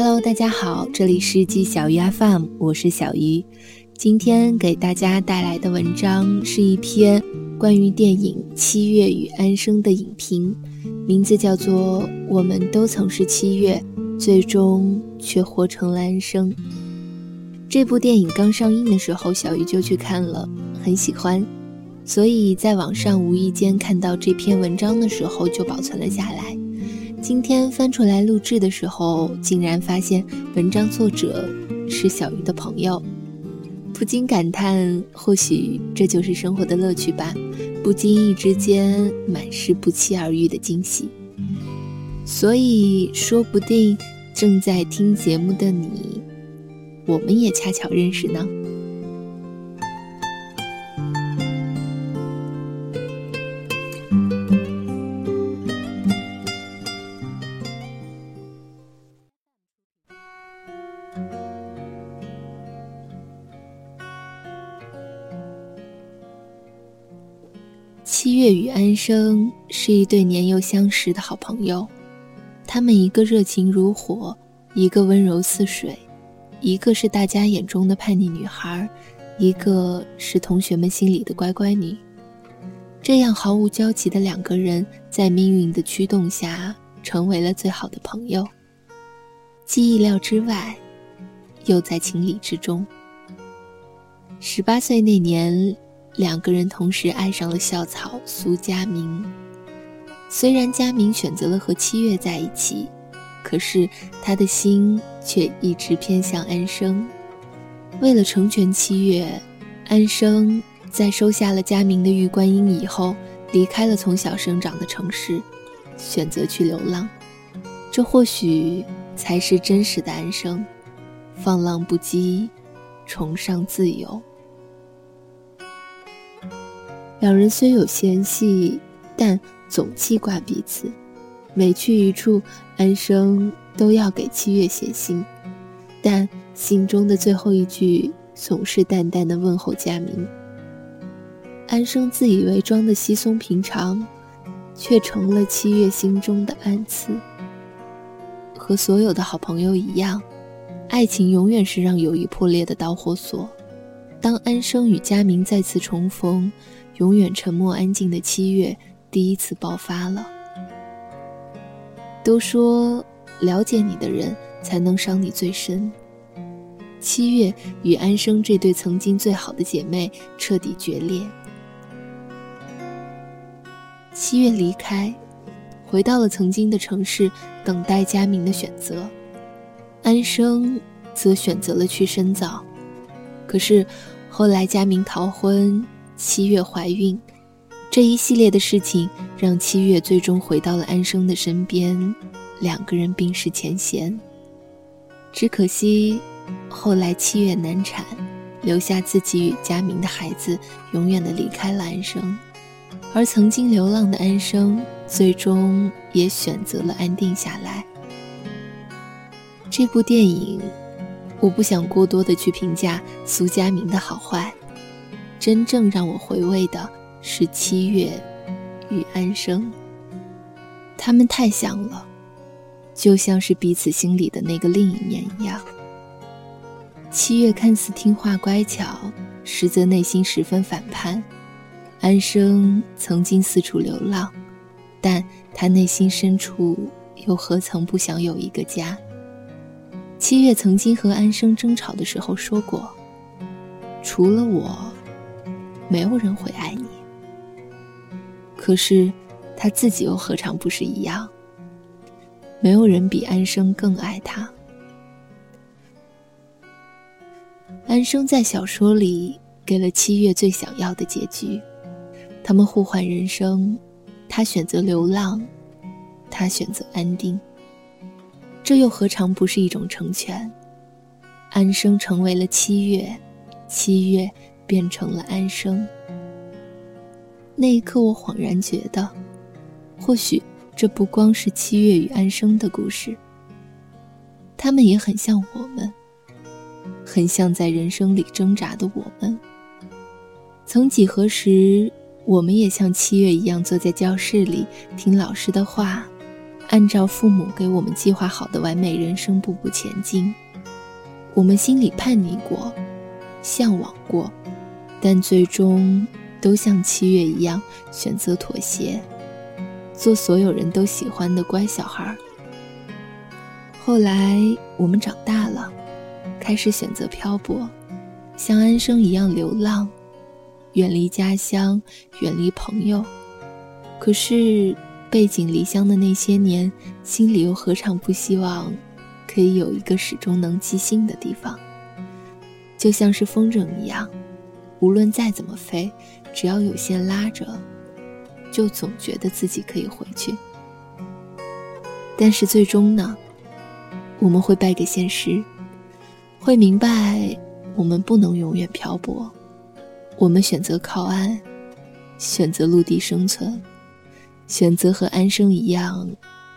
Hello，大家好，这里是季小鱼 FM，我是小鱼。今天给大家带来的文章是一篇关于电影《七月与安生》的影评，名字叫做《我们都曾是七月，最终却活成了安生》。这部电影刚上映的时候，小鱼就去看了，很喜欢，所以在网上无意间看到这篇文章的时候，就保存了下来。今天翻出来录制的时候，竟然发现文章作者是小鱼的朋友，不禁感叹：或许这就是生活的乐趣吧，不经意之间满是不期而遇的惊喜。所以说不定正在听节目的你，我们也恰巧认识呢。安生是一对年幼相识的好朋友，他们一个热情如火，一个温柔似水，一个是大家眼中的叛逆女孩，一个是同学们心里的乖乖女。这样毫无交集的两个人，在命运的驱动下，成为了最好的朋友。既意料之外，又在情理之中。十八岁那年。两个人同时爱上了校草苏佳明。虽然佳明选择了和七月在一起，可是他的心却一直偏向安生。为了成全七月，安生在收下了佳明的玉观音以后，离开了从小生长的城市，选择去流浪。这或许才是真实的安生，放浪不羁，崇尚自由。两人虽有嫌隙，但总记挂彼此。每去一处，安生都要给七月写信，但信中的最后一句总是淡淡的问候佳明。安生自以为装的稀松平常，却成了七月心中的暗刺。和所有的好朋友一样，爱情永远是让友谊破裂的导火索。当安生与佳明再次重逢。永远沉默安静的七月第一次爆发了。都说了解你的人才能伤你最深。七月与安生这对曾经最好的姐妹彻底决裂。七月离开，回到了曾经的城市，等待佳明的选择。安生则选择了去深造。可是后来佳明逃婚。七月怀孕，这一系列的事情让七月最终回到了安生的身边，两个人冰释前嫌。只可惜，后来七月难产，留下自己与佳明的孩子，永远的离开了安生。而曾经流浪的安生，最终也选择了安定下来。这部电影，我不想过多的去评价苏佳明的好坏。真正让我回味的是七月与安生，他们太像了，就像是彼此心里的那个另一面一样。七月看似听话乖巧，实则内心十分反叛；安生曾经四处流浪，但他内心深处又何曾不想有一个家？七月曾经和安生争吵的时候说过：“除了我。”没有人会爱你，可是他自己又何尝不是一样？没有人比安生更爱他。安生在小说里给了七月最想要的结局，他们互换人生，他选择流浪，他选择安定。这又何尝不是一种成全？安生成为了七月，七月。变成了安生。那一刻，我恍然觉得，或许这不光是七月与安生的故事，他们也很像我们，很像在人生里挣扎的我们。曾几何时，我们也像七月一样坐在教室里听老师的话，按照父母给我们计划好的完美人生步步前进。我们心里叛逆过，向往过，但最终都像七月一样选择妥协，做所有人都喜欢的乖小孩。后来我们长大了，开始选择漂泊，像安生一样流浪，远离家乡，远离朋友。可是。背井离乡的那些年，心里又何尝不希望，可以有一个始终能寄信的地方？就像是风筝一样，无论再怎么飞，只要有线拉着，就总觉得自己可以回去。但是最终呢，我们会败给现实，会明白我们不能永远漂泊，我们选择靠岸，选择陆地生存。选择和安生一样，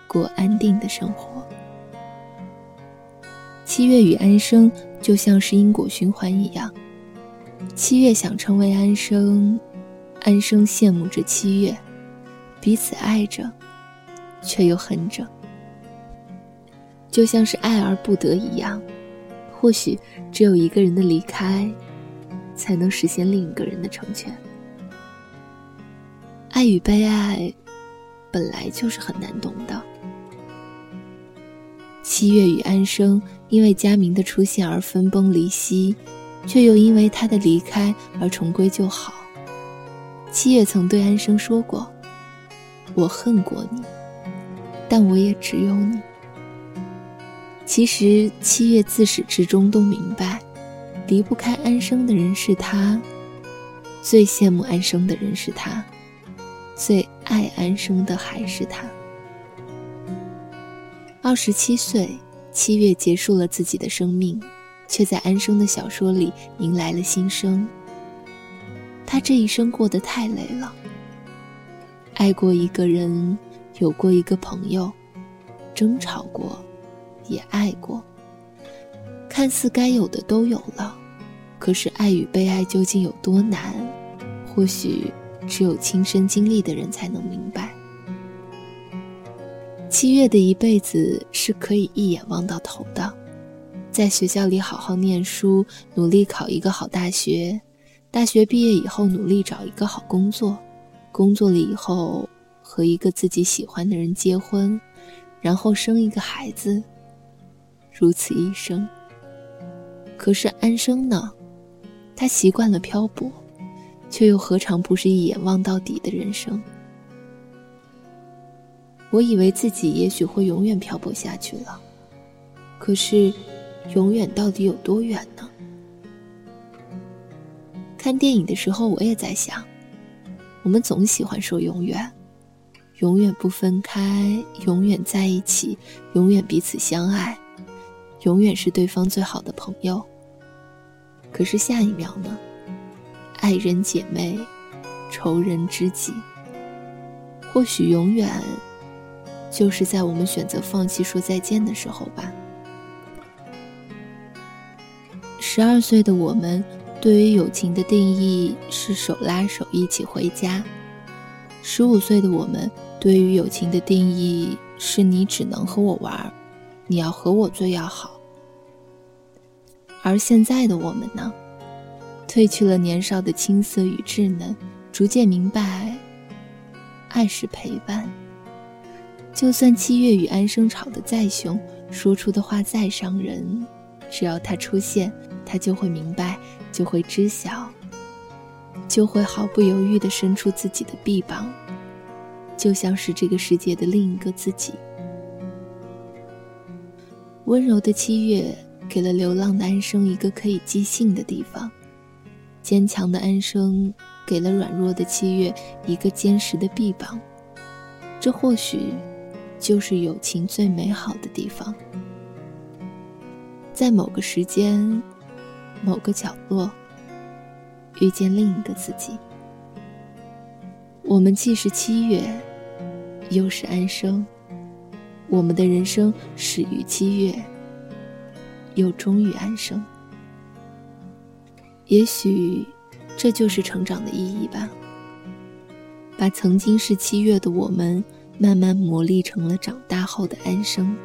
过安定的生活。七月与安生就像是因果循环一样，七月想成为安生，安生羡慕着七月，彼此爱着，却又恨着，就像是爱而不得一样。或许只有一个人的离开，才能实现另一个人的成全。爱与被爱。本来就是很难懂的。七月与安生因为佳明的出现而分崩离析，却又因为他的离开而重归就好。七月曾对安生说过：“我恨过你，但我也只有你。”其实七月自始至终都明白，离不开安生的人是他，最羡慕安生的人是他。最爱安生的还是他。二十七岁，七月结束了自己的生命，却在安生的小说里迎来了新生。他这一生过得太累了，爱过一个人，有过一个朋友，争吵过，也爱过，看似该有的都有了，可是爱与被爱究竟有多难？或许。只有亲身经历的人才能明白，七月的一辈子是可以一眼望到头的。在学校里好好念书，努力考一个好大学；大学毕业以后，努力找一个好工作；工作了以后，和一个自己喜欢的人结婚，然后生一个孩子。如此一生。可是安生呢？他习惯了漂泊。却又何尝不是一眼望到底的人生？我以为自己也许会永远漂泊下去了，可是，永远到底有多远呢？看电影的时候，我也在想，我们总喜欢说永远，永远不分开，永远在一起，永远彼此相爱，永远是对方最好的朋友。可是下一秒呢？爱人姐妹，仇人知己。或许永远，就是在我们选择放弃说再见的时候吧。十二岁的我们，对于友情的定义是手拉手一起回家；十五岁的我们，对于友情的定义是你只能和我玩，你要和我最要好。而现在的我们呢？褪去了年少的青涩与稚嫩，逐渐明白，爱是陪伴。就算七月与安生吵得再凶，说出的话再伤人，只要他出现，他就会明白，就会知晓，就会毫不犹豫地伸出自己的臂膀，就像是这个世界的另一个自己。温柔的七月给了流浪的安生一个可以寄信的地方。坚强的安生给了软弱的七月一个坚实的臂膀，这或许就是友情最美好的地方。在某个时间、某个角落，遇见另一个自己。我们既是七月，又是安生。我们的人生始于七月，又终于安生。也许，这就是成长的意义吧。把曾经是七月的我们慢慢磨砺成了长大后的安生。